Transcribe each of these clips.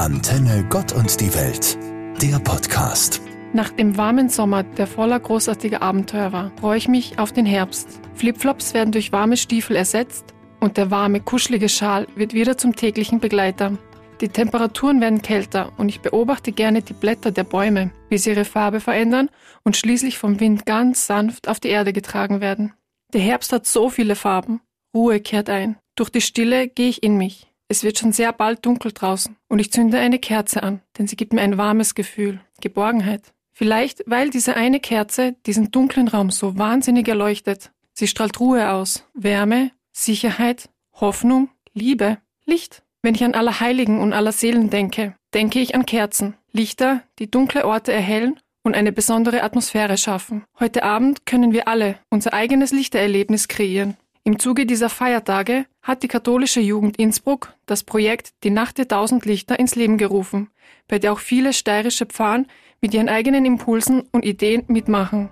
Antenne Gott und die Welt, der Podcast. Nach dem warmen Sommer, der voller großartiger Abenteuer war, freue ich mich auf den Herbst. Flipflops werden durch warme Stiefel ersetzt und der warme, kuschelige Schal wird wieder zum täglichen Begleiter. Die Temperaturen werden kälter und ich beobachte gerne die Blätter der Bäume, wie sie ihre Farbe verändern und schließlich vom Wind ganz sanft auf die Erde getragen werden. Der Herbst hat so viele Farben. Ruhe kehrt ein. Durch die Stille gehe ich in mich. Es wird schon sehr bald dunkel draußen und ich zünde eine Kerze an, denn sie gibt mir ein warmes Gefühl, Geborgenheit. Vielleicht, weil diese eine Kerze diesen dunklen Raum so wahnsinnig erleuchtet. Sie strahlt Ruhe aus, Wärme, Sicherheit, Hoffnung, Liebe, Licht. Wenn ich an Allerheiligen und Allerseelen denke, denke ich an Kerzen, Lichter, die dunkle Orte erhellen und eine besondere Atmosphäre schaffen. Heute Abend können wir alle unser eigenes Lichtererlebnis kreieren. Im Zuge dieser Feiertage hat die katholische Jugend Innsbruck das Projekt Die Nacht der tausend Lichter ins Leben gerufen, bei der auch viele steirische Pfarren mit ihren eigenen Impulsen und Ideen mitmachen.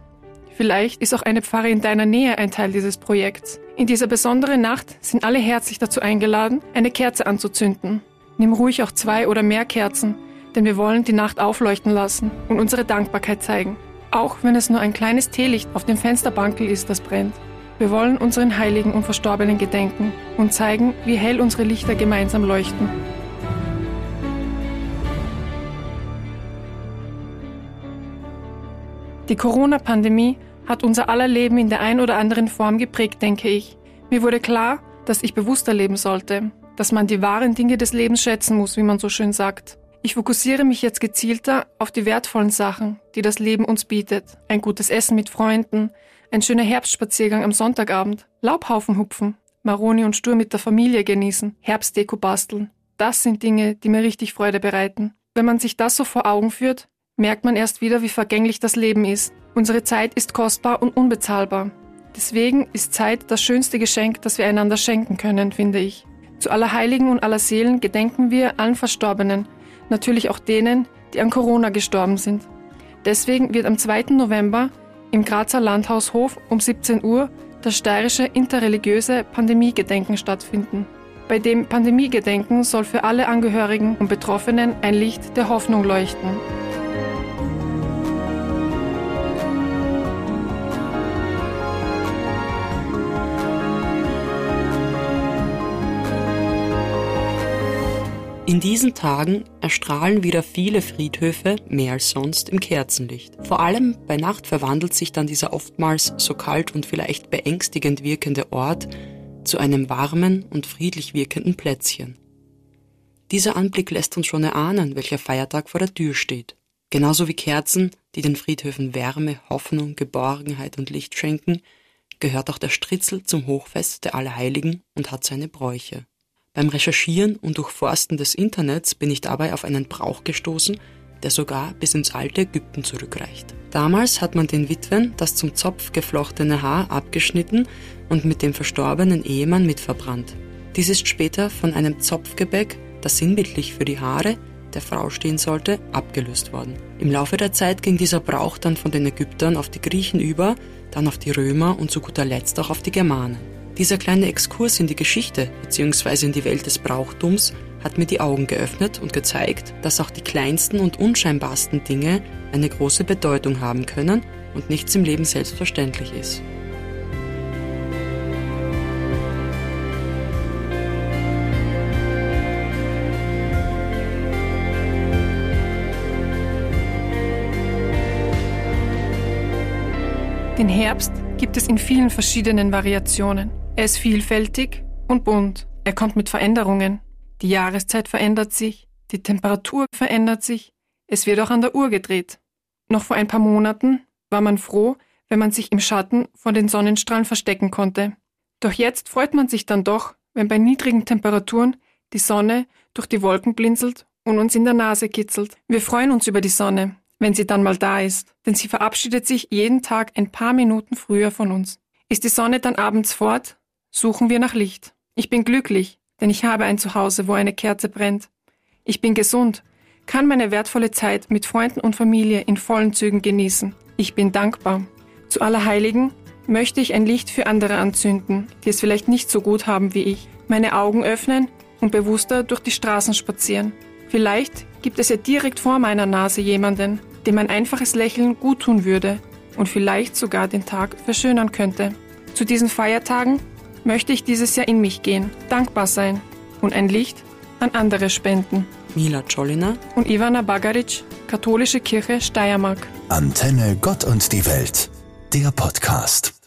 Vielleicht ist auch eine Pfarre in deiner Nähe ein Teil dieses Projekts. In dieser besonderen Nacht sind alle herzlich dazu eingeladen, eine Kerze anzuzünden. Nimm ruhig auch zwei oder mehr Kerzen, denn wir wollen die Nacht aufleuchten lassen und unsere Dankbarkeit zeigen. Auch wenn es nur ein kleines Teelicht auf dem Fensterbankel ist, das brennt. Wir wollen unseren Heiligen und Verstorbenen gedenken und zeigen, wie hell unsere Lichter gemeinsam leuchten. Die Corona-Pandemie hat unser aller Leben in der ein oder anderen Form geprägt, denke ich. Mir wurde klar, dass ich bewusster leben sollte, dass man die wahren Dinge des Lebens schätzen muss, wie man so schön sagt. Ich fokussiere mich jetzt gezielter auf die wertvollen Sachen, die das Leben uns bietet. Ein gutes Essen mit Freunden, ein schöner Herbstspaziergang am Sonntagabend, Laubhaufen hupfen, Maroni und Stur mit der Familie genießen, Herbstdeko basteln. Das sind Dinge, die mir richtig Freude bereiten. Wenn man sich das so vor Augen führt, merkt man erst wieder, wie vergänglich das Leben ist. Unsere Zeit ist kostbar und unbezahlbar. Deswegen ist Zeit das schönste Geschenk, das wir einander schenken können, finde ich. Zu aller Heiligen und aller Seelen gedenken wir allen Verstorbenen, natürlich auch denen, die an Corona gestorben sind. Deswegen wird am 2. November im Grazer Landhaushof um 17 Uhr das steirische interreligiöse Pandemiegedenken stattfinden. Bei dem Pandemiegedenken soll für alle Angehörigen und Betroffenen ein Licht der Hoffnung leuchten. In diesen Tagen erstrahlen wieder viele Friedhöfe mehr als sonst im Kerzenlicht. Vor allem bei Nacht verwandelt sich dann dieser oftmals so kalt und vielleicht beängstigend wirkende Ort zu einem warmen und friedlich wirkenden Plätzchen. Dieser Anblick lässt uns schon erahnen, welcher Feiertag vor der Tür steht. Genauso wie Kerzen, die den Friedhöfen Wärme, Hoffnung, Geborgenheit und Licht schenken, gehört auch der Stritzel zum Hochfest der Allerheiligen und hat seine Bräuche. Beim Recherchieren und Durchforsten des Internets bin ich dabei auf einen Brauch gestoßen, der sogar bis ins alte Ägypten zurückreicht. Damals hat man den Witwen das zum Zopf geflochtene Haar abgeschnitten und mit dem verstorbenen Ehemann mitverbrannt. Dies ist später von einem Zopfgebäck, das sinnbildlich für die Haare der Frau stehen sollte, abgelöst worden. Im Laufe der Zeit ging dieser Brauch dann von den Ägyptern auf die Griechen über, dann auf die Römer und zu guter Letzt auch auf die Germanen. Dieser kleine Exkurs in die Geschichte bzw. in die Welt des Brauchtums hat mir die Augen geöffnet und gezeigt, dass auch die kleinsten und unscheinbarsten Dinge eine große Bedeutung haben können und nichts im Leben selbstverständlich ist. Den Herbst gibt es in vielen verschiedenen Variationen. Er ist vielfältig und bunt. Er kommt mit Veränderungen. Die Jahreszeit verändert sich, die Temperatur verändert sich, es wird auch an der Uhr gedreht. Noch vor ein paar Monaten war man froh, wenn man sich im Schatten vor den Sonnenstrahlen verstecken konnte. Doch jetzt freut man sich dann doch, wenn bei niedrigen Temperaturen die Sonne durch die Wolken blinzelt und uns in der Nase kitzelt. Wir freuen uns über die Sonne, wenn sie dann mal da ist, denn sie verabschiedet sich jeden Tag ein paar Minuten früher von uns. Ist die Sonne dann abends fort, suchen wir nach Licht. Ich bin glücklich, denn ich habe ein Zuhause, wo eine Kerze brennt. Ich bin gesund, kann meine wertvolle Zeit mit Freunden und Familie in vollen Zügen genießen. Ich bin dankbar. Zu Allerheiligen möchte ich ein Licht für andere anzünden, die es vielleicht nicht so gut haben wie ich. Meine Augen öffnen und bewusster durch die Straßen spazieren. Vielleicht gibt es ja direkt vor meiner Nase jemanden, dem ein einfaches Lächeln guttun würde und vielleicht sogar den Tag verschönern könnte. Zu diesen Feiertagen möchte ich dieses Jahr in mich gehen, dankbar sein und ein Licht an andere spenden. Mila Czolina und Ivana Bagaric, Katholische Kirche Steiermark. Antenne Gott und die Welt, der Podcast.